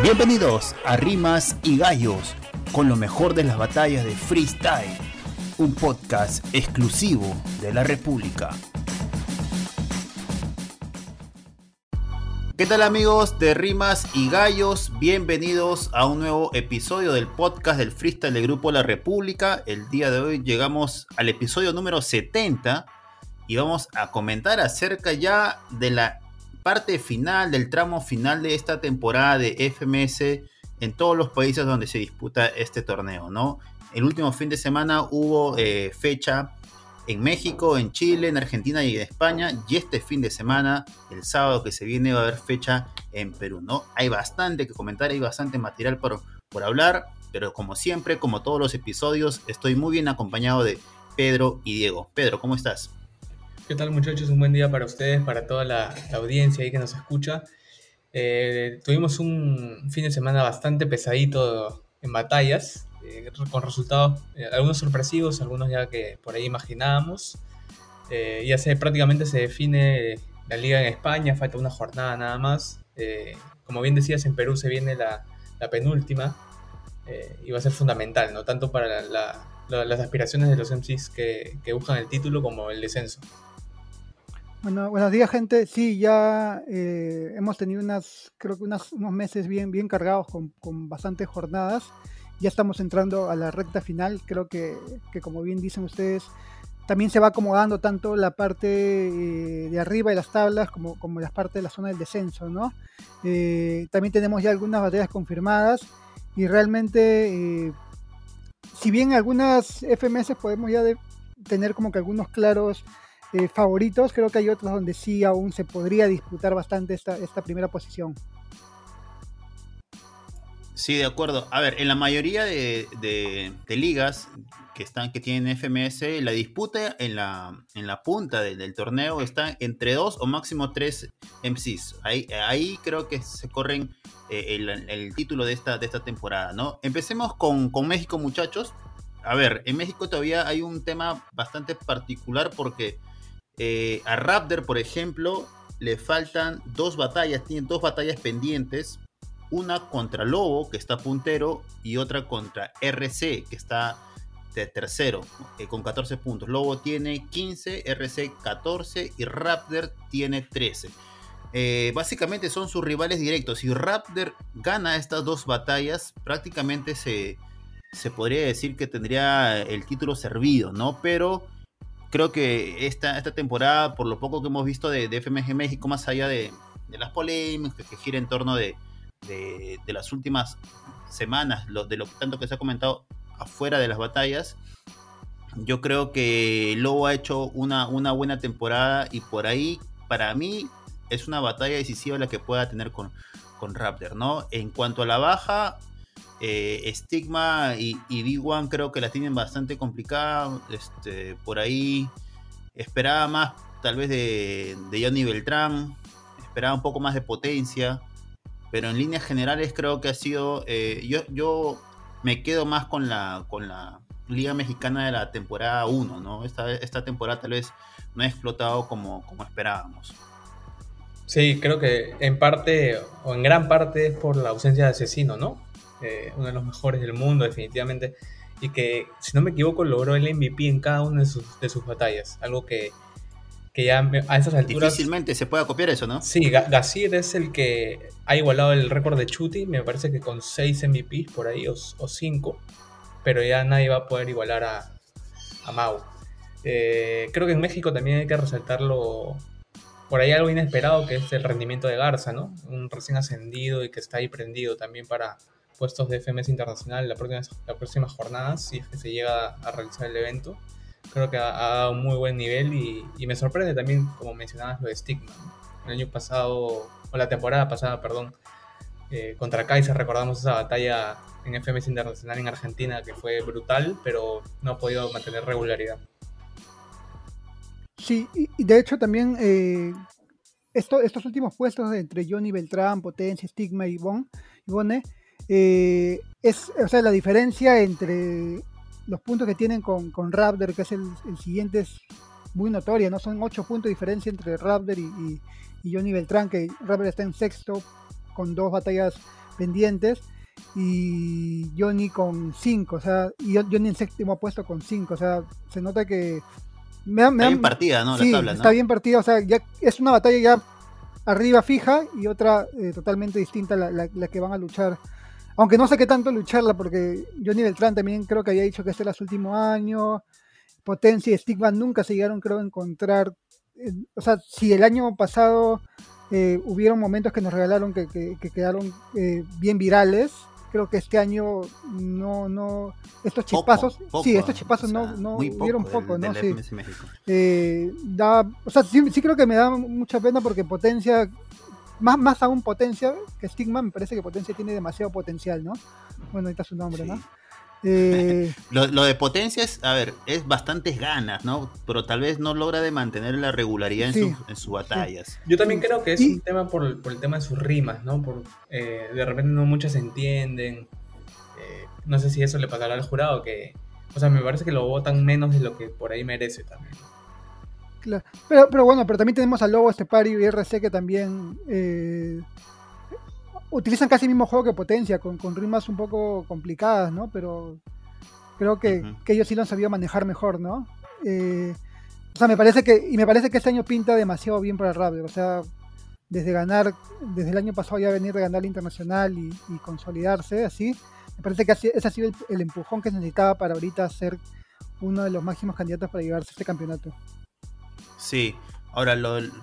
Bienvenidos a Rimas y Gallos, con lo mejor de las batallas de freestyle, un podcast exclusivo de la República. ¿Qué tal amigos de Rimas y Gallos? Bienvenidos a un nuevo episodio del podcast del freestyle del Grupo La República. El día de hoy llegamos al episodio número 70 y vamos a comentar acerca ya de la parte final, del tramo final de esta temporada de FMS en todos los países donde se disputa este torneo, ¿no? El último fin de semana hubo eh, fecha en México, en Chile, en Argentina y en España. Y este fin de semana, el sábado que se viene, va a haber fecha en Perú, ¿no? Hay bastante que comentar, hay bastante material por, por hablar, pero como siempre, como todos los episodios, estoy muy bien acompañado de Pedro y Diego. Pedro, ¿cómo estás? ¿Qué tal muchachos? Un buen día para ustedes, para toda la, audiencia ahí que nos escucha. Eh, tuvimos un fin de semana bastante pesadito en batallas, eh, con resultados, eh, algunos sorpresivos, algunos ya que por ahí imaginábamos. ya se, prácticamente se define la liga en España, falta una jornada nada más. como bien decías, en Perú se viene la, penúltima y va a ser fundamental, ¿no? tanto para las aspiraciones de los MCs que, que buscan el título como el descenso. Bueno, buenos días, gente. Sí, ya eh, hemos tenido unas, creo que unos meses bien, bien cargados con, con, bastantes jornadas. Ya estamos entrando a la recta final. Creo que, que como bien dicen ustedes, también se va acomodando tanto la parte eh, de arriba de las tablas como, como la parte de la zona del descenso, ¿no? Eh, también tenemos ya algunas batallas confirmadas y realmente, si bien algunas FMS podemos ya tener como que algunos claros eh, favoritos, creo que hay otros donde sí aún se podría disputar bastante esta, esta primera posición. Sí, de acuerdo. A ver, en la mayoría de, ligas que están que tienen FMS, la disputa en la, en la punta del torneo está entre dos o máximo tres MCs. Ahí, ahí creo que se corren eh, el, título de esta, de esta temporada, ¿no? Empecemos con, con México, muchachos. A ver, en México todavía hay un tema bastante particular porque eh, a Raptor, por ejemplo, le faltan dos batallas, tiene dos batallas pendientes. Una contra Lobo, que está puntero, y otra contra RC, que está de tercero, eh, con 14 puntos. Lobo tiene 15, RC 14 y Raptor tiene 13. Eh, básicamente son sus rivales directos. Si Raptor gana estas dos batallas, prácticamente se, se podría decir que tendría el título servido, ¿no? Pero creo que esta, esta temporada, por lo poco que hemos visto de, FMG México, más allá de, las polémicas que gira en torno de, las últimas semanas, de lo tanto que se ha comentado afuera de las batallas, yo creo que Lobo ha hecho una, una buena temporada y por ahí, para mí, es una batalla decisiva la que pueda tener con, con Raptor, ¿no? En cuanto a la baja, eh, Stigma y, Big One creo que la tienen bastante complicada. Este, por ahí esperaba más tal vez de, Johnny Beltrán, esperaba un poco más de potencia, pero en líneas generales creo que ha sido, eh, yo, yo me quedo más con la, con la Liga Mexicana de la temporada 1, ¿no? Esta, esta temporada tal vez no ha explotado como, como esperábamos. Sí, creo que en parte o en gran parte es por la ausencia de asesino, ¿no? Eh, uno de los mejores del mundo definitivamente, y que, si no me equivoco, logró el MVP en cada una de sus, de sus batallas, algo que, que ya a esas alturas... Difícilmente se pueda copiar eso, ¿no? Sí, Gasir es el que ha igualado el récord de Chuti, me parece que con 6 MVPs por ahí, o 5, pero ya nadie va a poder igualar a, a Mau. Eh, creo que en México también hay que resaltarlo por ahí algo inesperado que es el rendimiento de Garza, ¿no? Un recién ascendido y que está ahí prendido también para, puestos de FMS Internacional la próxima, la próxima jornada, si es que se llega a realizar el evento. Creo que ha, dado un muy buen nivel y, me sorprende también, como mencionabas, lo de Stigma. El año pasado, o la temporada pasada, perdón, eh, contra Kaiser recordamos esa batalla en FMS Internacional en Argentina que fue brutal, pero no ha podido mantener regularidad. Sí, y, de hecho también eh, estos últimos puestos entre Johnny Beltrán, Potencia, Stigma y Ivonne eh, es, o sea, la diferencia entre los puntos que tienen con, con Raptor, que es el, siguiente, es muy notoria, ¿no? Son ocho puntos de diferencia entre Raptor y, Johnny Beltrán, que Raptor está en sexto con dos batallas pendientes y Johnny con 5, o sea, y Johnny en séptimo puesto con 5, o sea, se nota que me, está bien partida, ¿no? Sí, está bien partida, o sea, ya es una batalla ya arriba fija y otra eh, totalmente distinta la, la, que van a luchar. Aunque no sé qué tanto lucharla, porque Johnny Beltrán también creo que había dicho que este era su último año. Potencia y Stigma nunca se llegaron, creo, a encontrar. Eh, o sea, si el año pasado eh, hubieron momentos que nos regalaron que, que, quedaron bien virales, creo que este año no, no, estos chispazos, sí, estos chispazos no, no hubieron poco, ¿no? sí. Eh, da, o sea, sí, sí, creo que me da mucha pena porque Potencia, más, más aún Potencia que Stigma, me parece que Potencia tiene demasiado potencial, ¿no? Bueno, ahí está su nombre, ¿no? Eh, lo, de potencia es, a ver, es bastantes ganas, ¿no? Pero tal vez no logra de mantener la regularidad en, sus, batallas. Yo también creo que es un tema por, el tema de sus rimas, ¿no? Por, eh, de repente no muchas se entienden. Eh, no sé si eso le pasará al jurado, que, o sea, me parece que lo votan menos de lo que por ahí merece también. Claro. Pero, pero bueno, pero también tenemos al Lobo Estepario y RC que también utilizan casi el mismo juego que Potencia, con, con rimas un poco complicadas, ¿no? Pero creo que, ellos sí lo han sabido manejar mejor, ¿no? Eh, o sea, me parece que, y me parece que este año pinta demasiado bien para Raptor, o sea, desde ganar, desde el año pasado ya venir de ganar la internacional y, consolidarse así, me parece que ese ha sido el, empujón que se necesitaba para ahorita ser uno de los máximos candidatos para llevarse este campeonato. Sí, Ahora,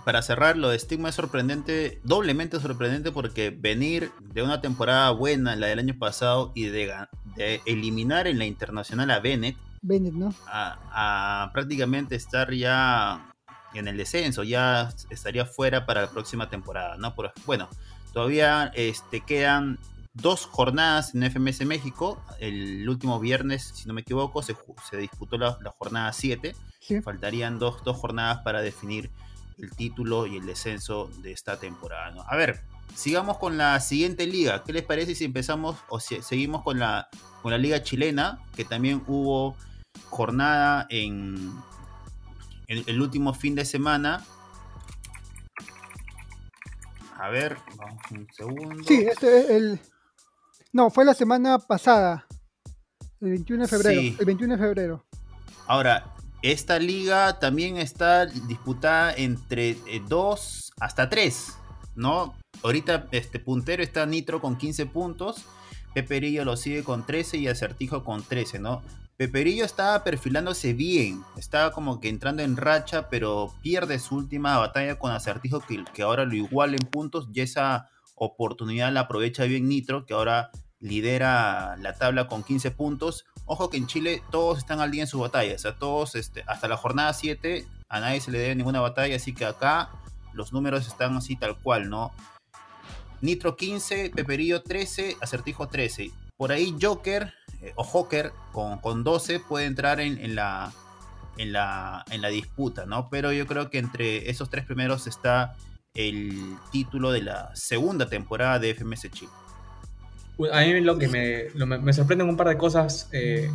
para cerrar, lo de Stigma es sorprendente, doblemente sorprendente, porque venir de una temporada buena, la del año pasado, y de, eliminar en la internacional a Bennett, Bennett ¿no? a, prácticamente estar ya en el descenso, ya estaría fuera para la próxima temporada, ¿no? Por, bueno, todavía este, quedan dos jornadas en FMS México. El último viernes, si no me equivoco, se, disputó la, jornada 7. Faltarían dos, jornadas para definir el título y el descenso de esta temporada. A ver, sigamos con la siguiente liga. ¿Qué les parece si empezamos o si seguimos con la, con la liga chilena? Que también hubo jornada en, el último fin de semana. A ver, vamos un segundo. Sí, este es el, no, fue la semana pasada, el 21 de febrero. El 21 de febrero. Ahora, esta liga también está disputada entre 2 eh, hasta 3, ¿no? Ahorita este puntero está Nitro con 15 puntos, Peperillo lo sigue con 13 y Acertijo con 13, ¿no? Peperillo estaba perfilándose bien, estaba como que entrando en racha, pero pierde su última batalla con Acertijo que, que ahora lo iguala en puntos y esa oportunidad la aprovecha bien Nitro, que ahora lidera la tabla con 15 puntos. Ojo que en Chile todos están al día en su batalla, o sea, todos, este, hasta la jornada 7, a nadie se le debe ninguna batalla, así que acá los números están así tal cual, ¿no? Nitro 15, Peperillo 13, Acertijo 13. Por ahí Joker eh, o Joker con, con 12 puede entrar en, la, en, la, en la disputa, ¿no? Pero yo creo que entre esos tres primeros está el título de la segunda temporada de FMS Chile. A mí lo que me, me, sorprenden un par de cosas eh,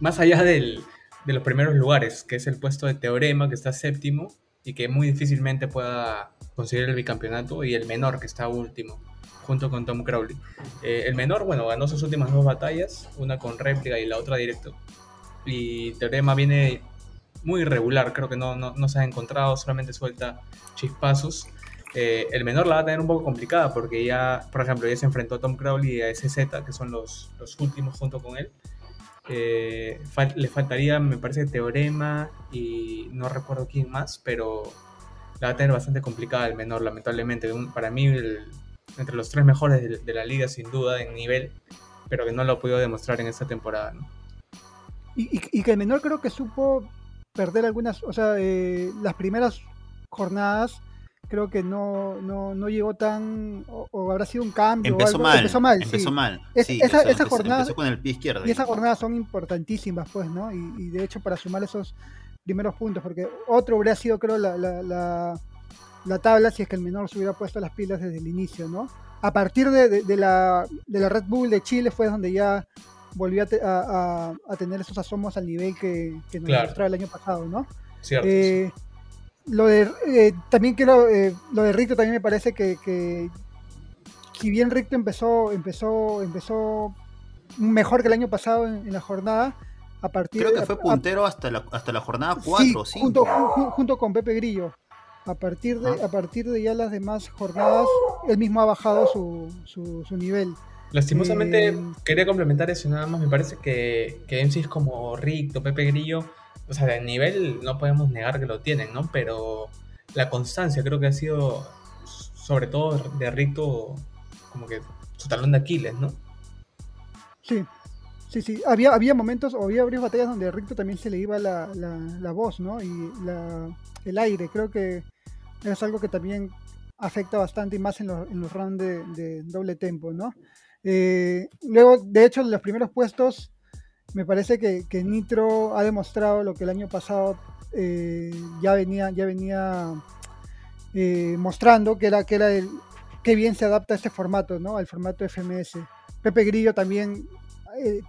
más allá del, de los primeros lugares, que es el puesto de Teorema, que está séptimo y que muy difícilmente pueda conseguir el bicampeonato, y el menor, que está último, junto con Tom Crowley. Eh, el menor, bueno, ganó sus últimas dos batallas, una con réplica y la otra directo. Y Teorema viene muy irregular, creo que no, no, no se ha encontrado, solamente suelta chispazos. El menor la va a tener un poco complicada porque ya, por ejemplo, ya se enfrentó a Tom Crowley y a SZ, que son los, los últimos junto con él. Eh, le faltaría, me parece, Teorema y no recuerdo quién más, pero la va a tener bastante complicada el menor, lamentablemente. para mí, entre los tres mejores de, la liga, sin duda, en nivel, pero que no lo ha podido demostrar en esta temporada. Y, que el menor creo que supo perder algunas, o sea, eh, las primeras jornadas creo que no, no, no llegó tan, o, habrá sido un cambio. Empezó mal. Empezó mal. Empezó mal. esa, esa jornada, con el pie izquierdo. Y esas jornadas son importantísimas, pues, ¿no? Y, de hecho, para sumar esos primeros puntos, porque otro habría sido, creo, la, la, la, tabla si es que el menor se hubiera puesto las pilas desde el inicio, ¿no? A partir de, de, la, de la Red Bull de Chile fue donde ya volvió a, a, tener esos asomos al nivel que, que nos mostraba el año pasado, ¿no? Cierto. Eh, lo de eh, también quiero eh, lo de Rito también me parece que, que, si bien Ricto empezó, empezó, empezó mejor que el año pasado en, la jornada, a partir Creo que fue puntero hasta, la, hasta la jornada 4 o 5. Junto, junto, con Pepe Grillo. A partir, de, a partir de ya las demás jornadas, él mismo ha bajado su, su, nivel. Lastimosamente, eh, quería complementar eso nada más. Me parece que, que MCs como Ricto, Pepe Grillo, o sea, de nivel no podemos negar que lo tienen, ¿no? Pero la constancia creo que ha sido, sobre todo de Ricto, como que su talón de Aquiles, ¿no? Sí, sí, sí. Había, había momentos, o había varias batallas donde a Ricto también se le iba la, la, voz, ¿no? Y la, el aire. Creo que es algo que también afecta bastante y más en, en los rounds de, doble tempo, ¿no? Eh, luego, de hecho, en los primeros puestos, me parece que, que, Nitro ha demostrado lo que el año pasado eh, ya venía, ya venía eh, mostrando, que era, que era el que bien se adapta a este formato, ¿no? Al formato FMS. Pepe Grillo también, eh,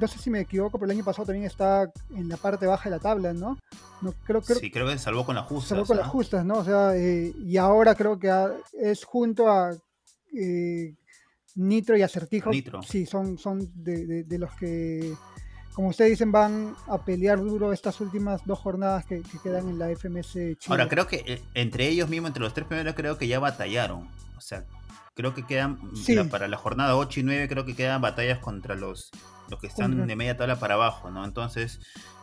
no sé si me equivoco, pero el año pasado también está en la parte baja de la tabla, ¿no? no creo, creo, sí, creo que salvó con las justas. Salvó con las justas, ¿no? O sea, y ahora creo que es junto a Nitro y Acertijo. Nitro. Sí, son, son de, de los que como ustedes dicen, van a pelear duro estas últimas dos jornadas que, quedan en la FMS Chile. Ahora, creo que eh, entre ellos mismos, entre los tres primeros, creo que ya batallaron. O sea, creo que quedan, para la jornada 8 y 9, creo que quedan batallas contra los, los que están de media tabla para abajo, ¿no? Entonces,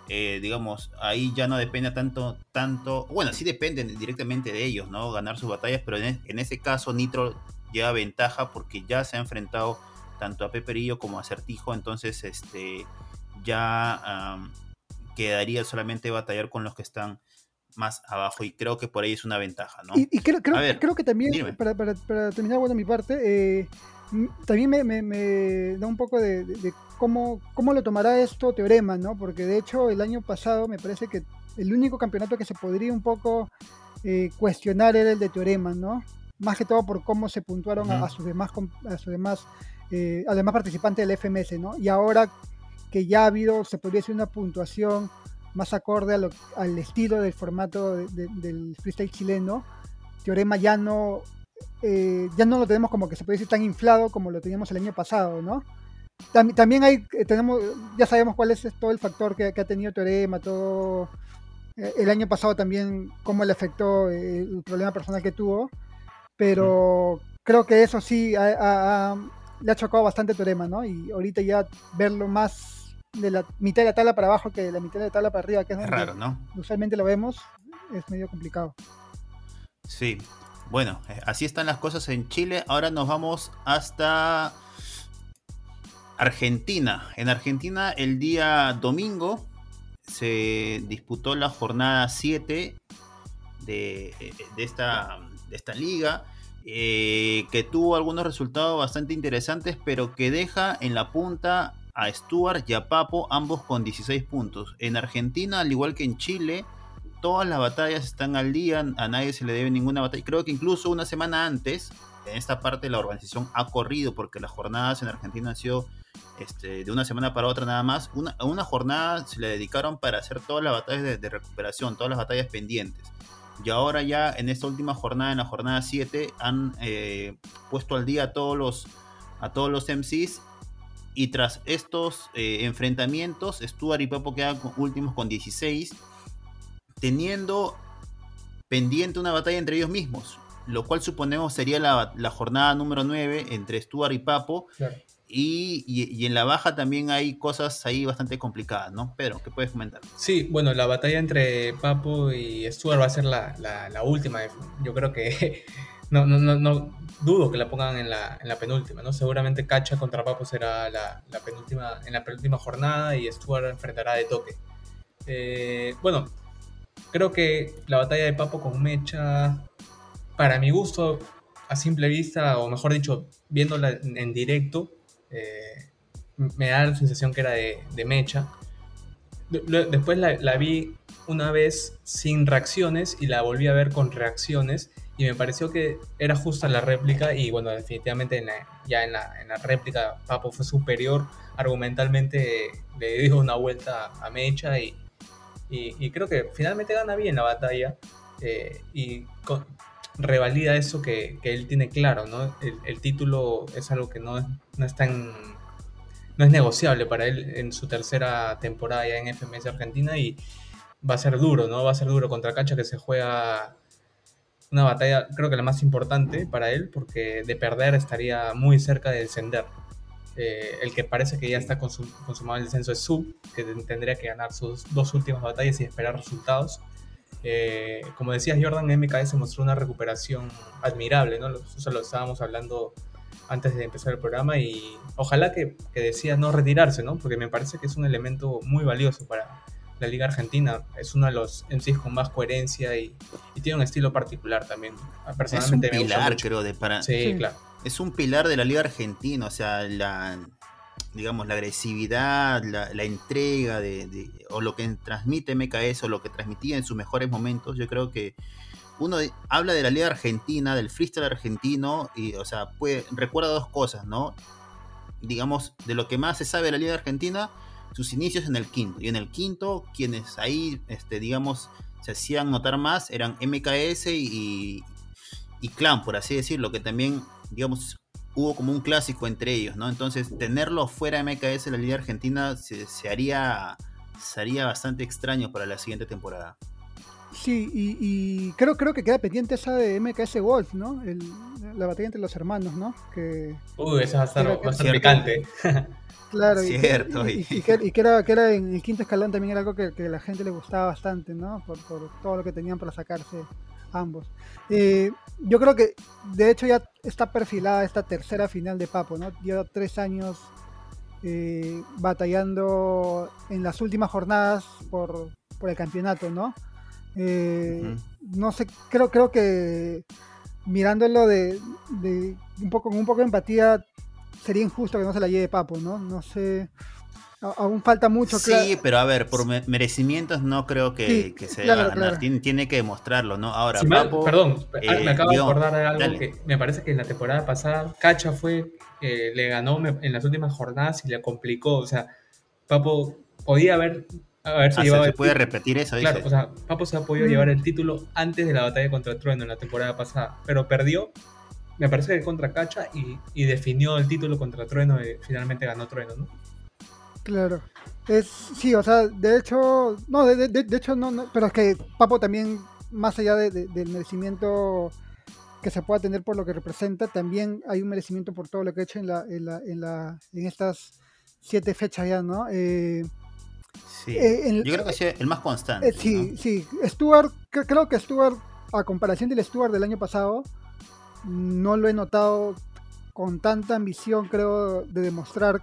eh, digamos, ahí ya no depende tanto, tanto, bueno, sí dependen directamente de ellos, ¿no? Ganar sus batallas, pero en, en ese caso Nitro lleva ventaja porque ya se ha enfrentado tanto a Peperillo como a Certijo, entonces, este ya quedaría solamente batallar con los que están más abajo y creo que por ahí es una ventaja, ¿no? Y, creo, que también, para, terminar bueno, mi parte, eh, también me, da un poco de, cómo, cómo lo tomará esto Teorema, ¿no? Porque de hecho el año pasado me parece que el único campeonato que se podría un poco eh, cuestionar era el de Teorema, ¿no? Más que todo por cómo se puntuaron a, sus demás, a sus demás, eh, además participantes del FMS, ¿no? Y ahora que ya ha habido, se podría decir, una puntuación más acorde al estilo del formato del freestyle chileno. Teorema ya no, eh, ya no lo tenemos como que se puede decir tan inflado como lo teníamos el año pasado, ¿no? También hay, eh, tenemos, ya sabemos cuál es todo el factor que, ha tenido Teorema, todo eh, el año pasado también cómo le afectó el problema personal que tuvo, pero creo que eso sí le ha chocado bastante Teorema, ¿no? Y ahorita ya verlo más de la mitad de la tabla para abajo que de la mitad de la tabla para arriba, que es, raro, ¿no? Usualmente lo vemos, es medio complicado. Sí, bueno, eh, así están las cosas en Chile. Ahora nos vamos hasta Argentina. En Argentina el día domingo se disputó la jornada 7 de, esta, de esta liga. Eh, que tuvo algunos resultados bastante interesantes, pero que deja en la punta a Stuart y a Papo, ambos con 16 puntos. En Argentina, al igual que en Chile, todas las batallas están al día, a nadie se le debe ninguna batalla. Creo que incluso una semana antes, en esta parte la organización ha corrido, porque las jornadas en Argentina han sido este, de una semana para otra nada más. Una, una jornada se le dedicaron para hacer todas las batallas de, recuperación, todas las batallas pendientes. Y ahora ya en esta última jornada, en la jornada 7, han eh, puesto al día a todos los, a todos los MCs y tras estos eh, enfrentamientos, Stuart y Papo quedan últimos con 16, teniendo pendiente una batalla entre ellos mismos, lo cual suponemos sería la, jornada número 9 entre Stuart y Papo. Y, en la baja también hay cosas ahí bastante complicadas, ¿no? Pedro, ¿qué puedes comentar? Sí, bueno, la batalla entre Papo y Stuart va a ser la, última. Yo creo que no, no, no, no dudo que la pongan en la, en la penúltima, ¿no? Seguramente Cacha contra Papo será la, la, penúltima, en la penúltima jornada y Stuart enfrentará de toque. Eh, bueno, creo que la batalla de Papo con Mecha, para mi gusto, a simple vista, o mejor dicho, viéndola en directo, eh, me da la sensación que era de, Mecha. Después la, vi una vez sin reacciones y la volví a ver con reacciones y me pareció que era justa la réplica y bueno, definitivamente ya en la, réplica Papo fue superior, argumentalmente le dio una vuelta a Mecha y, y, creo que finalmente gana bien la batalla eh, y revalida eso que, él tiene claro, ¿no? El, título es algo que no, no es tan no es negociable para él en su tercera temporada ya en FMS Argentina y va a ser duro, ¿no? Va a ser duro contra Cacha que se juega una batalla, creo que la más importante para él, porque de perder estaría muy cerca de descender. Eh, el que parece que ya está consumado el descenso es Sub, que tendría que ganar sus dos últimas batallas y esperar resultados. Eh, como decías, Jordan, MKS mostró una recuperación admirable, ¿no? Eso lo estábamos hablando antes de empezar el programa y ojalá que, que decida no retirarse, ¿no? Porque me parece que es un elemento muy valioso para la Liga Argentina. Es uno de los en sí con más coherencia y, tiene un estilo particular también. Personalmente es un pilar, creo, de para... Sí, claro. Es un pilar de la Liga Argentina, o sea, la digamos, la agresividad, la, entrega de, o lo que transmite MKS o lo que transmitía en sus mejores momentos, yo creo que uno habla de la liga argentina, del freestyle argentino, y, o sea, puede, recuerda dos cosas, ¿no? Digamos, de lo que más se sabe de la liga argentina, sus inicios en el quinto. Y en el quinto, quienes ahí, este, digamos, se hacían notar más eran MKS y, y Clan, por así decirlo, que también, digamos, hubo como un clásico entre ellos, ¿no? Entonces, tenerlo fuera de MKS en la liga argentina se, se haría, sería bastante extraño para la siguiente temporada. Sí, y, creo, creo que queda pendiente esa de MKS Wolf, ¿no? la batalla entre los hermanos, ¿no? Que, Uy, esa va a estar, picante. Claro, Cierto, y, que, era, que era en el quinto escalón también era algo que, a la gente le gustaba bastante, ¿no? Por, todo lo que tenían para sacarse ambos. Eh, yo creo que, de hecho, ya está perfilada esta tercera final de Papo, ¿no? Lleva tres años eh, batallando en las últimas jornadas por, por el campeonato, ¿no? Eh, no sé, creo, creo que mirándolo de, un poco con un poco de empatía sería injusto que no se la lleve Papo, ¿no? No sé. Aún falta mucho. Sí, pero a ver, por merecimientos no creo que, se deba ganar. Tiene, que demostrarlo, ¿no? Ahora, Papo. perdón, ah, me eh, acabo de acordar de algo que me parece que en la temporada pasada Cacha fue. Eh, le ganó en las últimas jornadas y le complicó. O sea, Papo podía haber a ver si ah, se puede repetir eso. Claro, o sea, Papo se ha podido llevar el título antes de la batalla contra Trueno en la temporada pasada, pero perdió, me parece que contra Cacha y, definió el título contra Trueno y finalmente ganó Trueno, ¿no? Claro. Es, sí, o sea, de hecho, no, de, hecho no, pero es que Papo también, más allá del merecimiento que se pueda tener por lo que representa, también hay un merecimiento por todo lo que ha hecho en, la, en, la, en, la, en estas siete fechas ya, ¿no? Eh, eh, yo creo que es el más constante. Eh, sí, sí. Stuart, creo que Stuart, a comparación del Stuart del año pasado, no lo he notado con tanta ambición, creo, de demostrar.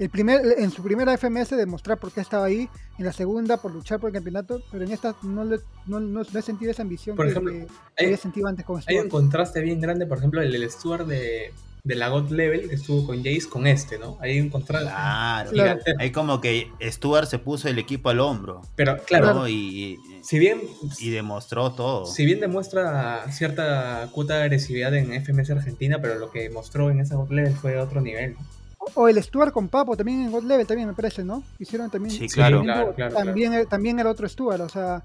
El primer, en su primera FMS demostrar por qué estaba ahí, en la segunda por luchar por el campeonato, pero en esta no, le, no, he sentido esa ambición por que, ejemplo, había sentido antes con Stuart. Hay un contraste bien grande, por ejemplo, el del Stuart de, de la God Level que estuvo con Jace con este, ¿no? Ahí un Claro, claro. Ahí como que Stuart se puso el equipo al hombro. Pero claro, y, si bien y demostró todo. Si bien demuestra cierta cuota de agresividad en FMS Argentina, pero lo que mostró en esa God Level fue otro nivel. O el Stuart con Papo también en God Level también me parece, ¿no? Hicieron también. Sí, claro. también, también el otro Stuart, o sea,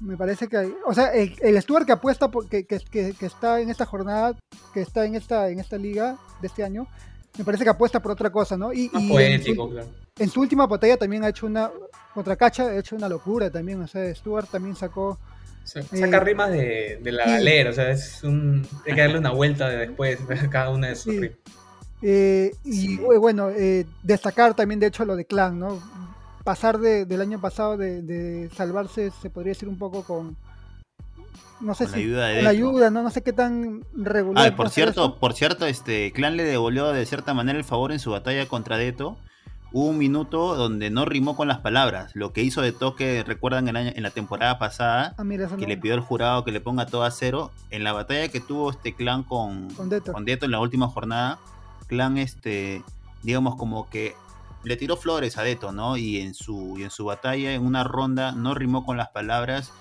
me parece que hay, o sea, el, el Stuart que apuesta por, que, que, que, está en esta jornada, que está en esta, en esta liga de este año, me parece que apuesta por otra cosa, ¿no? Y, en, su, última batalla también ha hecho una, contra Cacha, ha hecho una locura también, o sea, Stuart también sacó... Saca eh, rimas de, de la galera, o sea, es un, hay que darle una vuelta de después a cada una de sus eh, y bueno, eh, destacar también de hecho lo de Clan, ¿no? pasar del año pasado de, salvarse, se podría decir un poco con, no sé si la ayuda, la ayuda no, no sé qué tan regular. Ah, por cierto, por cierto, este Clan le devolvió de cierta manera el favor en su batalla contra Deto. Hubo un minuto donde no rimó con las palabras. Lo que hizo de toque, recuerdan en, en la temporada pasada, ah, que le pidió al jurado que le ponga todo a cero. En la batalla que tuvo este clan con, con, Deto. con Deto en la última jornada, clan este, digamos como que le tiró flores a Deto, ¿no? Y en su, y en su batalla, en una ronda, no rimó con las palabras,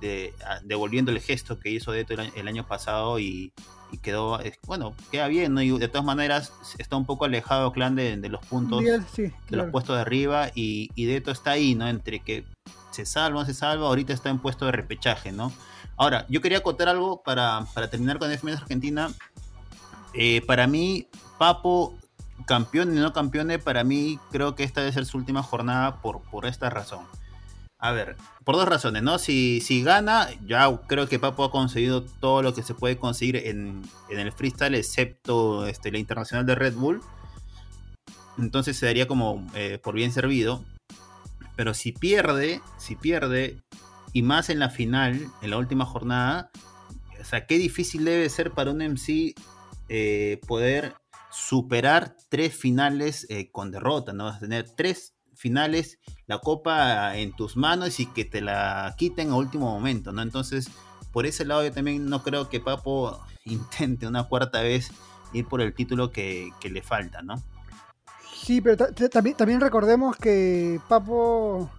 de, devolviendo el gesto que hizo Deto el, año pasado y, y quedó, bueno, queda bien, ¿no? Y de todas maneras está un poco alejado Clan de, los puntos, de los puestos de arriba y, y Deto está ahí, ¿no? Entre que se salva, se salva, ahorita está en puesto de repechaje, ¿no? Ahora, yo quería contar algo para, terminar con FMS Argentina. Eh, para mí, Papo, campeón y no campeón, para mí creo que esta debe ser su última jornada por, por esta razón. A ver, por dos razones, ¿no? Si, si gana, ya creo que Papo ha conseguido todo lo que se puede conseguir en, el freestyle, excepto este, la internacional de Red Bull. Entonces se daría como eh, por bien servido. Pero si pierde, si pierde, y más en la final, en la última jornada, o sea, qué difícil debe ser para un MC eh, poder superar tres finales eh, con derrota, ¿no? Tener tres finales, la copa en tus manos y que te la quiten a último momento, ¿no? Entonces, por ese lado yo también no creo que Papo intente una cuarta vez ir por el título que, le falta, ¿no? Sí, pero también, recordemos que Papo,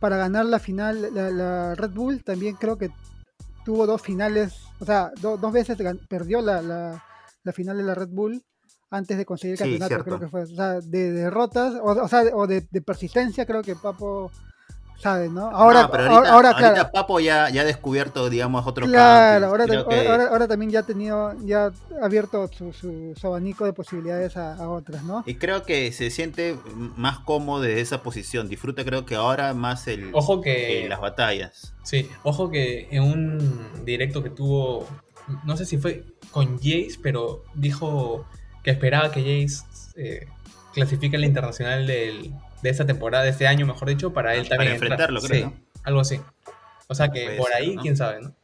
para ganar la final, la, Red Bull, también creo que tuvo dos finales, o sea, dos veces perdió la, la, final de la Red Bull antes de conseguir el campeonato, creo que fue. O sea, de derrotas, o, sea, o de, persistencia, creo que Papo sabe, ¿no? Ahora, ahora, claro. Papo ya, ya ha descubierto, digamos, otro Claro, ahora, ahora, también ya ha tenido, ya ha abierto su, abanico de posibilidades a, otras, ¿no? Y creo que se siente más cómodo de esa posición. Disfruta, creo que ahora más el ojo que las batallas. Sí, ojo que en un directo que tuvo, no sé si fue con Jace, pero dijo que esperaba que Jace eh, clasifique en la internacional de esta temporada, de este año, mejor dicho, para él también. Para enfrentarlo, creo. algo así. O sea que por ahí, quién sabe, ¿no?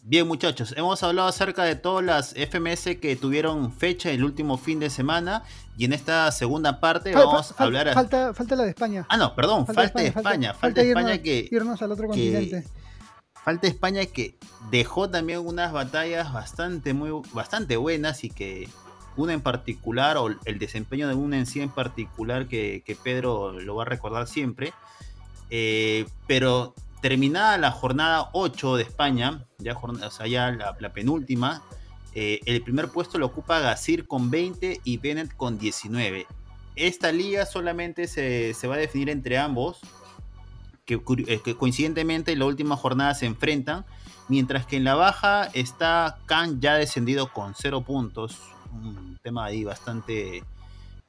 Bien, muchachos, hemos hablado acerca de todas las FMS que tuvieron fecha el último fin de semana. Y en esta segunda parte vamos a hablar. Falta, falta la de España. Ah, no, perdón, falta, de España. Falta, de España, que. Irnos al otro continente falta España que dejó también unas batallas bastante, muy, bastante buenas y que una en particular, o el desempeño de una en sí en particular, que, Pedro lo va a recordar siempre. Eh, pero terminada la jornada 8 de España, ya, o sea, ya la, penúltima, eh, el primer puesto lo ocupa Gasir con 20 y Bennett con 19. Esta liga solamente se, se va a definir entre ambos eh, que, coincidentemente en la última jornada se enfrentan, mientras que en la baja está Khan ya descendido con cero puntos, un tema ahí bastante,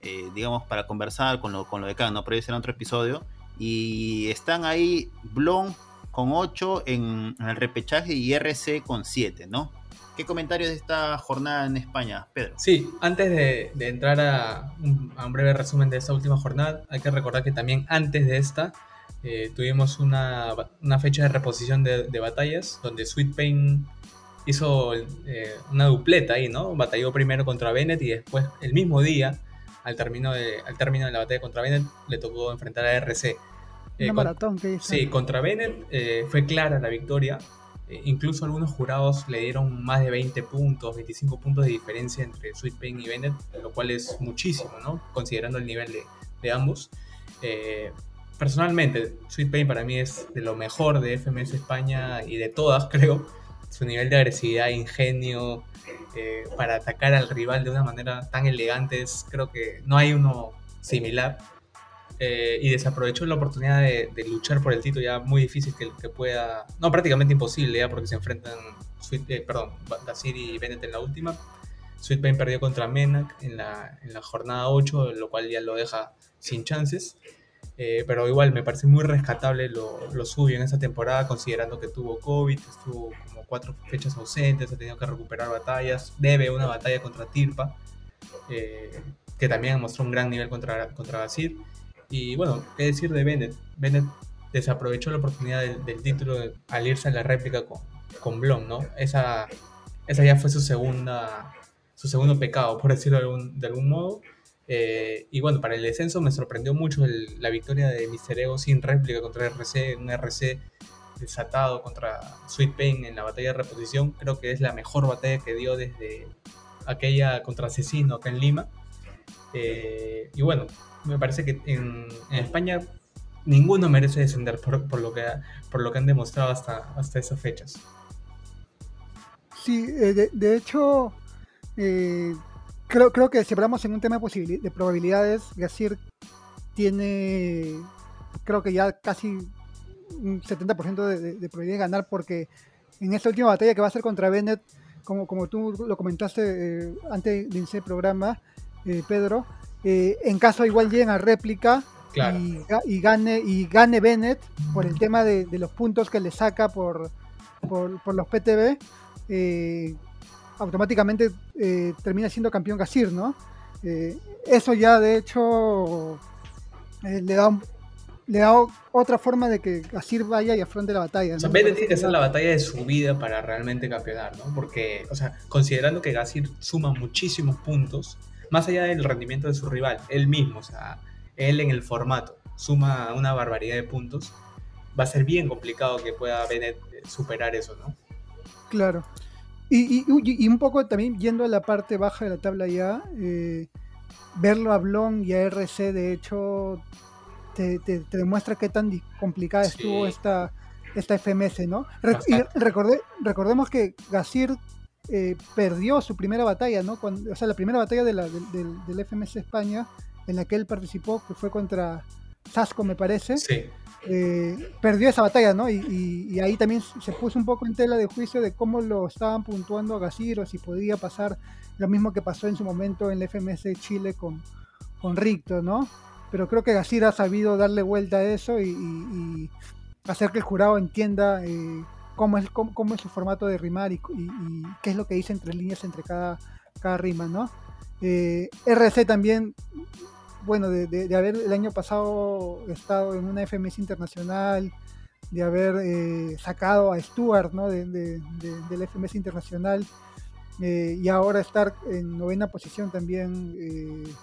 eh, digamos, para conversar con lo, con lo de Khan, ¿no? pero será otro episodio, y están ahí Blon con 8 en, el repechaje y RC con 7, ¿no? ¿Qué comentarios de esta jornada en España, Pedro? Sí, antes de, entrar a un, a un, breve resumen de esta última jornada, hay que recordar que también antes de esta eh, tuvimos una, fecha de reposición de, batallas donde Sweet Pain hizo eh, una dupleta ahí, ¿no? Batalló primero contra Bennett y después, el mismo día, al término de, al término de la batalla contra Bennett, le tocó enfrentar a RC. Eh, maratón que hizo. Sí, contra Bennett fue clara la victoria. incluso algunos jurados le dieron más de 20 puntos, 25 puntos de diferencia entre Sweet Pain y Bennett, lo cual es muchísimo, ¿no? Considerando el nivel de, de ambos personalmente, Sweet Pain para mí es de lo mejor de FMS España y de todas, creo. Su nivel de agresividad, ingenio, eh, para atacar al rival de una manera tan elegante, creo que no hay uno similar. Eh, y desaprovechó la oportunidad de, luchar por el título ya muy difícil que, pueda, no prácticamente imposible ya porque se enfrentan Sweet, eh, perdón, y Bennett en la última. Sweet Pain perdió contra Menak en la, en la jornada 8, lo cual ya lo deja sin chances. Eh, pero igual me parece muy rescatable lo, lo suyo en esa temporada, considerando que tuvo COVID, estuvo como cuatro fechas ausentes, ha tenido que recuperar batallas, debe una batalla contra Tirpa, eh, que también mostró un gran nivel contra, contra Basir. Y bueno, qué decir de Bennett. Bennett desaprovechó la oportunidad del, título al irse a la réplica con, con Blom, ¿no? Esa, esa ya fue su segunda su segundo pecado, por decirlo de algún, de algún modo. Eh, y bueno, para el descenso me sorprendió mucho la victoria de Mister Ego sin réplica contra RC, un RC desatado contra Sweet Pain en la batalla de reposición. Creo que es la mejor batalla que dio desde aquella contra Asesino acá en Lima. Eh, y bueno, me parece que en, España ninguno merece descender por, lo, que, por lo que han demostrado hasta, hasta esas fechas. Sí, eh, de, hecho, creo, creo que si hablamos en un tema de, de probabilidades, Gasir tiene, creo que ya casi un 70% de, de, probabilidad de ganar porque en esta última batalla que va a ser contra Bennett, como, como tú lo comentaste eh, antes de iniciar el programa, Pedro, en caso igual lleguen a réplica, y, gane y gane Bennett por el tema de, los puntos que le saca por, por, los PTB, eh, automáticamente eh, termina siendo campeón Gasir, ¿no? Eh, eso ya de hecho le da le da otra forma de que Gasir vaya y afronte la batalla. ¿no? Bennett tiene que ser la batalla de su vida para realmente campeonar, ¿no? Porque, o sea, considerando que Gasir suma muchísimos puntos, más allá del rendimiento de su rival, él mismo, o sea, él en el formato suma una barbaridad de puntos, va a ser bien complicado que pueda Bennett eh, superar eso, ¿no? Claro. Y, un poco también yendo a la parte baja de la tabla ya, eh, verlo a Blon y a RC, de hecho, te, demuestra qué tan complicada estuvo esta, esta FMS, ¿no? y recordemos que Gasir eh, perdió su primera batalla, ¿no? o sea, la primera batalla de la, del, del FMS España en la que él participó, que fue contra Sasco, me parece. Eh, perdió esa batalla, ¿no? Y, ahí también se puso un poco en tela de juicio de cómo lo estaban puntuando a Gasiro, si podía pasar lo mismo que pasó en su momento en el FMS Chile con, con Ricto, ¿no? Pero creo que Gasir ha sabido darle vuelta a eso y, hacer que el jurado entienda eh, cómo, es, cómo, es su formato de rimar y, qué es lo que dice entre líneas entre cada, cada rima, ¿no? Eh, RC también bueno, de, haber el año pasado estado en una FMS internacional, de haber eh, sacado a Stuart ¿no? de, del FMS internacional eh, y ahora estar en novena posición también eh,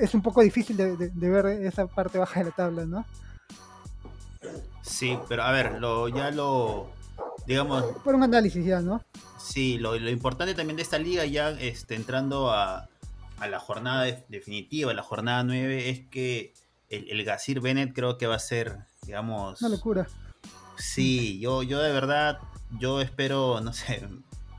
es un poco difícil de, ver esa parte baja de la tabla, ¿no? Sí, pero a ver, lo, ya lo, digamos... Por un análisis ya, ¿no? Sí, lo, lo importante también de esta liga ya este, entrando a a la jornada definitiva, la jornada 9, es que el, el Gasir Bennett creo que va a ser, digamos... Una locura. Sí, yo, yo de verdad, yo espero, no sé,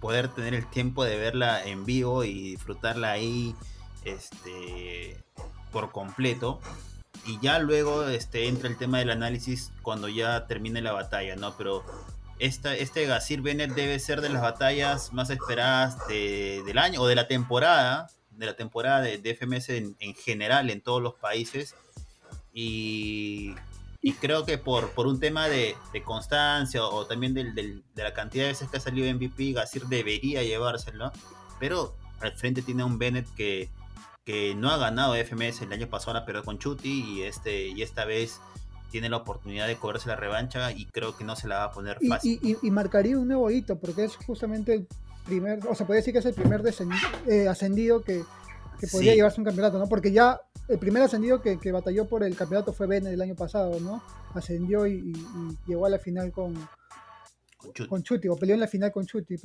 poder tener el tiempo de verla en vivo y disfrutarla ahí este, por completo. Y ya luego este, entra el tema del análisis cuando ya termine la batalla, ¿no? Pero esta, este Gasir Bennett debe ser de las batallas más esperadas del año o de la temporada, de la temporada de, FMS en, general en todos los países. Y, creo que por, por un tema de, constancia o, también de la cantidad de veces que ha salido MVP, Gasir debería llevárselo. Pero al frente tiene un Bennett que, que no ha ganado FMS el año pasado, pero con Chuti y, este, y esta vez tiene la oportunidad de cobrarse la revancha y creo que no se la va a poner fácil. Y, marcaría un nuevo hito porque es justamente primer, o sea, puede decir que es el primer eh, ascendido que, podría llevarse un campeonato, ¿no? Porque ya el primer ascendido que, batalló por el campeonato fue Bene el año pasado, ¿no? Ascendió y, llegó a la final con, con, Chuti. o peleó en la final con Chuti,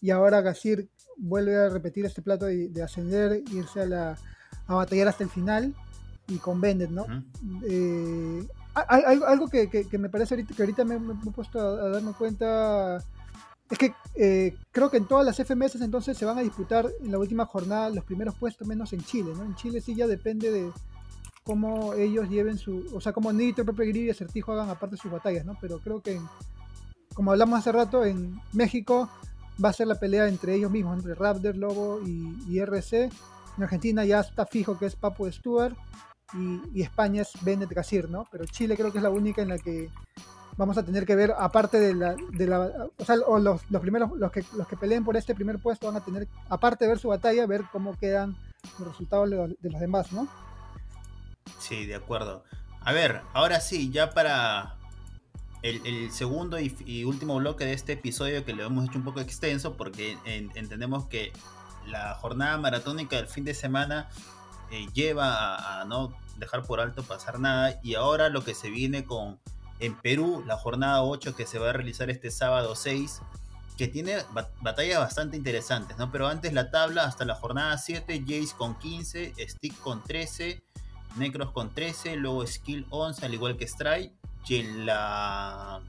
y ahora Gasir vuelve a repetir este plato de, ascender, irse a, la, a batallar hasta el final y con Bennett, ¿no? Eh, algo que, me parece ahorita, que ahorita me, he puesto a darme cuenta es que eh, creo que en todas las FMS entonces se van a disputar en la última jornada los primeros puestos, menos en Chile, ¿no? En Chile sí ya depende de cómo ellos lleven su, o sea, cómo Nitro, Pepe Grillo y Acertijo hagan aparte sus batallas, ¿no? Pero creo que, como hablamos hace rato, en México va a ser la pelea entre ellos mismos, entre Raptor, Lobo y, RC. En Argentina ya está fijo que es Papu Stewart y, y España es Bennett Gasir, ¿no? Pero Chile creo que es la única en la que vamos a tener que ver, aparte de la, de la o sea, los, los, primeros, los que, los que peleen por este primer puesto van a tener, aparte de ver su batalla, ver cómo quedan los resultados de los, demás, ¿no? Sí, de acuerdo. A ver, ahora sí, ya para el, segundo y, último bloque de este episodio que lo hemos hecho un poco extenso porque entendemos que la jornada maratónica del fin de semana eh, lleva a, no dejar por alto pasar nada y ahora lo que se viene con en Perú, la jornada 8 que se va a realizar este sábado 6, que tiene batallas bastante interesantes, ¿no? Pero antes la tabla hasta la jornada 7, Jace con 15, Stick con 13, Necros con 13, luego Skill 11, al igual que Strike, y en la,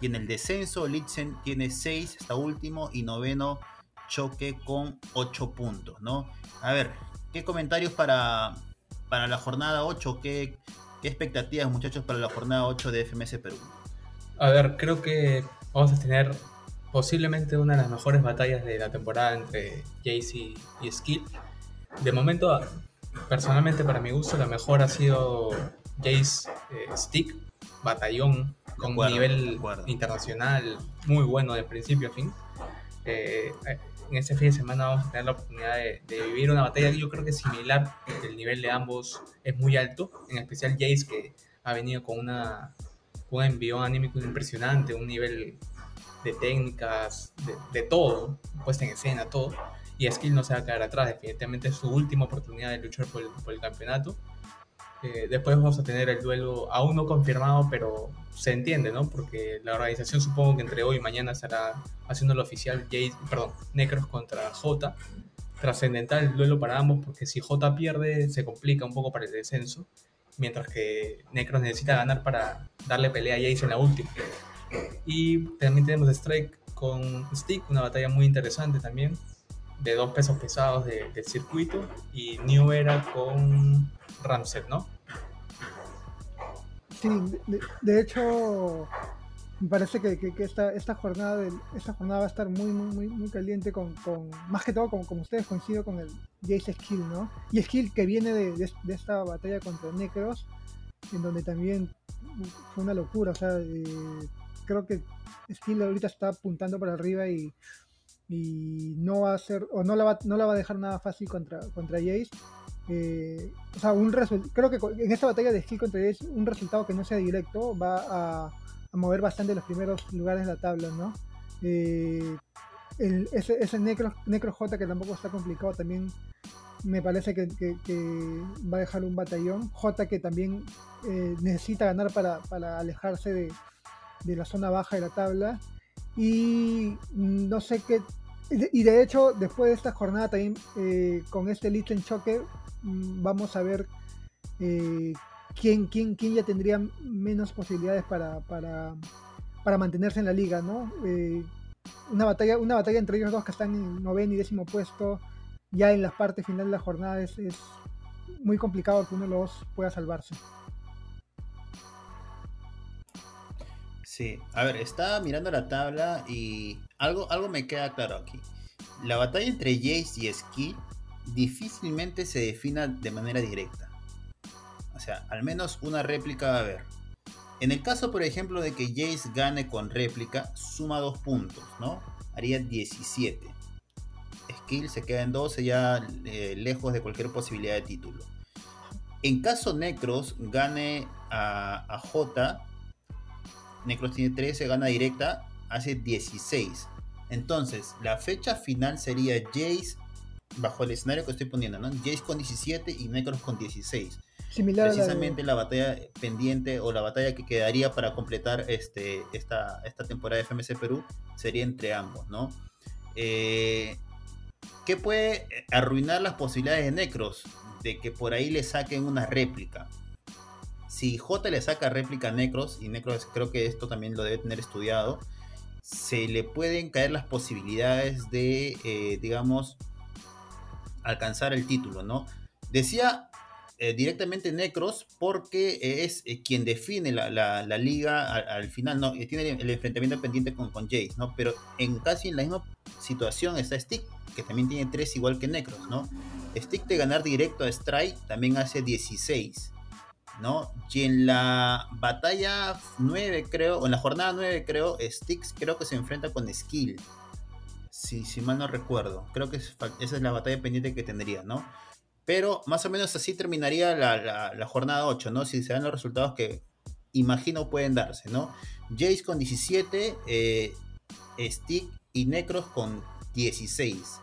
Y en el descenso, Litzen tiene 6, está último, y noveno, Choque con 8 puntos, ¿no? A ver, ¿qué comentarios para, para la jornada 8? ¿Qué, ¿Qué expectativas, muchachos, para la jornada 8 de FMS Perú? A ver, creo que vamos a tener posiblemente una de las mejores batallas de la temporada entre Jace y, Skill. De momento, personalmente para mi gusto, la mejor ha sido Jace eh, Stick, batallón con un nivel internacional muy bueno de principio a fin. Eh, en este fin de semana vamos a tener la oportunidad de, vivir una batalla que yo creo que es similar, el nivel de ambos es muy alto, en especial Jace que ha venido con una un envío anímico impresionante, un nivel de técnicas, de, todo, puesta en escena, todo. Y Skill no se va a quedar atrás, definitivamente es su última oportunidad de luchar por el, campeonato. Eh, después vamos a tener el duelo aún no confirmado, pero se entiende, ¿no? Porque la organización supongo que entre hoy y mañana estará haciendo lo oficial Jade, perdón, Necros contra J. Trascendental el duelo para ambos, porque si J pierde se complica un poco para el descenso, mientras que Necros necesita ganar para darle pelea a Jace en la última. Y también tenemos Strike con Stick, una batalla muy interesante también, de dos pesos pesados del circuito, y New Era con Ramset, ¿no? Sí, de, hecho, me parece que, esta, esta, jornada esta jornada va a estar muy, muy, muy, muy caliente con, más que todo, como, como ustedes coincido con el Jace Skill, ¿no? Y Skill que viene de, esta batalla contra Necros, en donde también fue una locura, o sea, eh, creo que Skill ahorita está apuntando para arriba y, no va a ser, o no la va, no la va a dejar nada fácil contra, contra Jace. Eh, o sea, un creo que en esta batalla de Skill contra Jace, un resultado que no sea directo va a, mover bastante los primeros lugares de la tabla, ¿no? Eh, ese, ese Necro, Necro J que tampoco está complicado también me parece que, va a dejar un batallón. J que también eh, necesita ganar para, para alejarse de, de la zona baja de la tabla. Y no sé qué. Y de hecho, después de esta jornada también, eh, con este listo en choque, mm, vamos a ver eh, quién, quién, quién, ya tendría menos posibilidades para, para, para mantenerse en la liga, ¿no? Eh, una, batalla, una batalla entre ellos dos que están en noveno y décimo puesto, ya en la parte final de la jornada, es, es muy complicado que uno de los pueda salvarse. A ver, estaba mirando la tabla y algo, algo me queda claro aquí. La batalla entre Jace y Skill difícilmente se defina de manera directa. O sea, al menos una réplica va a haber. En el caso, por ejemplo, de que Jace gane con réplica, suma dos puntos, ¿no? Haría 17. Skill se queda en 12, ya eh, lejos de cualquier posibilidad de título. En caso Necros gane a, a J, Necros tiene 13, gana directa, hace 16. Entonces, la fecha final sería Jace, bajo el escenario que estoy poniendo, ¿no? Jace con 17 y Necros con 16. Similar Precisamente la, batalla pendiente o la batalla que quedaría para completar este, esta, esta temporada de FMC Perú sería entre ambos, ¿no? Eh, ¿Qué puede arruinar las posibilidades de Necros? De que por ahí le saquen una réplica si J le saca réplica a Necros, y Necros creo que esto también lo debe tener estudiado, se le pueden caer las posibilidades de, eh, digamos, alcanzar el título, ¿no? Decía eh, directamente Necros porque es eh, quien define la, liga al, final, ¿no? tiene el, enfrentamiento pendiente con, con Jace, ¿no? Pero en casi en la misma situación está Stick, que también tiene 3 igual que Necros, ¿no? Stick de ganar directo a Strike también hace 16. ¿No? Y en la batalla 9, creo, o en la jornada 9, creo, Styx creo que se enfrenta con Skill. Si, si mal no recuerdo. Creo que esa es la batalla pendiente que tendría, ¿no? Pero más o menos así terminaría la, jornada 8, ¿no? Si se dan los resultados que imagino pueden darse, ¿no? Jace con 17, eh, Stick y Necros con 16,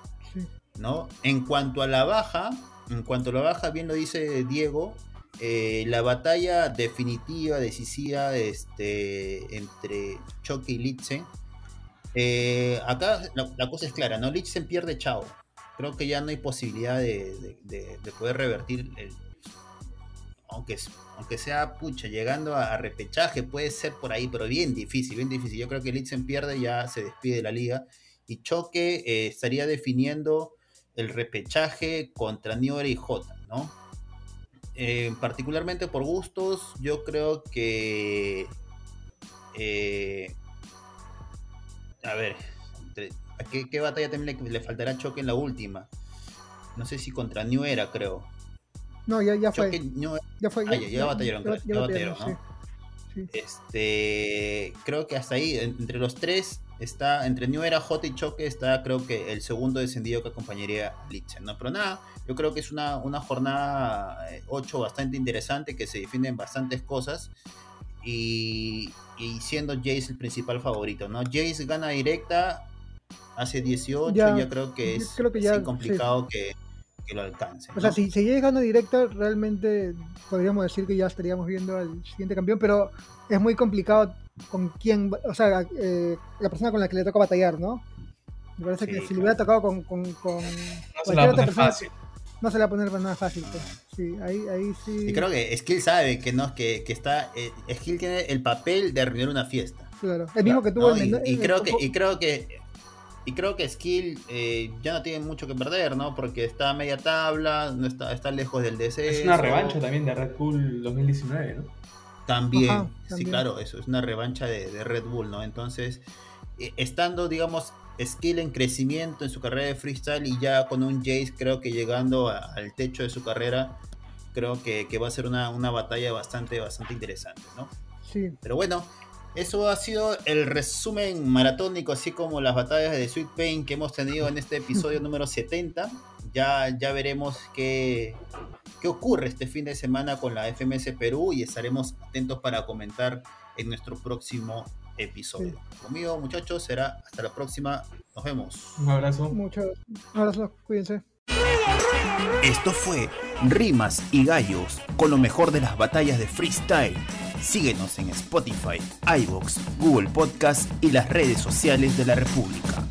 ¿no? En cuanto a la baja, en cuanto a la baja, bien lo dice Diego, eh, la batalla definitiva, decisiva este, entre Choque y Litzen. Eh, acá la, cosa es clara, ¿no? Litzen pierde Chao. Creo que ya no hay posibilidad de, poder revertir aunque, aunque sea pucha, llegando a, repechaje, puede ser por ahí, pero bien difícil, bien difícil. Yo creo que Litzen pierde, ya se despide de la liga. Y Choque eh, estaría definiendo el repechaje contra Niore y Jota, ¿no? Eh, particularmente por gustos, yo creo que. Eh, a ver, ¿a qué, batalla también le, faltará Choque en la última? No sé si contra New Era, creo. No, ya, ya fue. ya fue. Ah, ya, ya, batallaron, ya, batallaron, ¿no? Este, creo que hasta ahí, entre los tres, está, entre New Era, J y Choque, está creo que el segundo descendido que acompañaría a Litzen, ¿no? Pero nada, yo creo que es una, una jornada 8 eh, bastante interesante, que se definen bastantes cosas. Y, y siendo Jace el principal favorito, ¿no? Jace gana directa hace 18, ya, creo que es, creo que ya, complicado que que lo alcance. O sea, si seguía llegando directo, realmente podríamos decir que ya estaríamos viendo al siguiente campeón, pero es muy complicado con quién, o sea, eh, la persona con la que le toca batallar, ¿no? Me parece que si le hubiera tocado con, con, con no se la va a poner fácil. No se le va a poner nada fácil. Pues. Sí, ahí, ahí sí. Y creo que Skill sabe que no, que, que está. Eh, Skill tiene el papel de arruinar una fiesta. Claro. El mismo que tuvo el, y, creo que, y creo que y creo que Skill eh, ya no tiene mucho que perder, ¿no? Porque está a media tabla, no está, está lejos del DC. Es una revancha también de Red Bull 2019, ¿no? También, sí, claro, eso, es una revancha de, Red Bull, ¿no? Entonces, eh, estando, digamos, Skill en crecimiento en su carrera de freestyle y ya con un Jace, creo que llegando al techo de su carrera, creo que, que va a ser una, una, batalla bastante, bastante interesante, ¿no? Sí. Pero bueno, eso ha sido el resumen maratónico, así como las batallas de Sweet Pain que hemos tenido en este episodio número 70. Ya, ya veremos qué, qué ocurre este fin de semana con la FMS Perú y estaremos atentos para comentar en nuestro próximo episodio. Conmigo, muchachos, será hasta la próxima. Nos vemos. Un abrazo. Muchos abrazos, cuídense. Esto fue Rimas y Gallos con lo mejor de las batallas de freestyle Síguenos en Spotify, iBox, Google Podcast y las redes sociales de la República.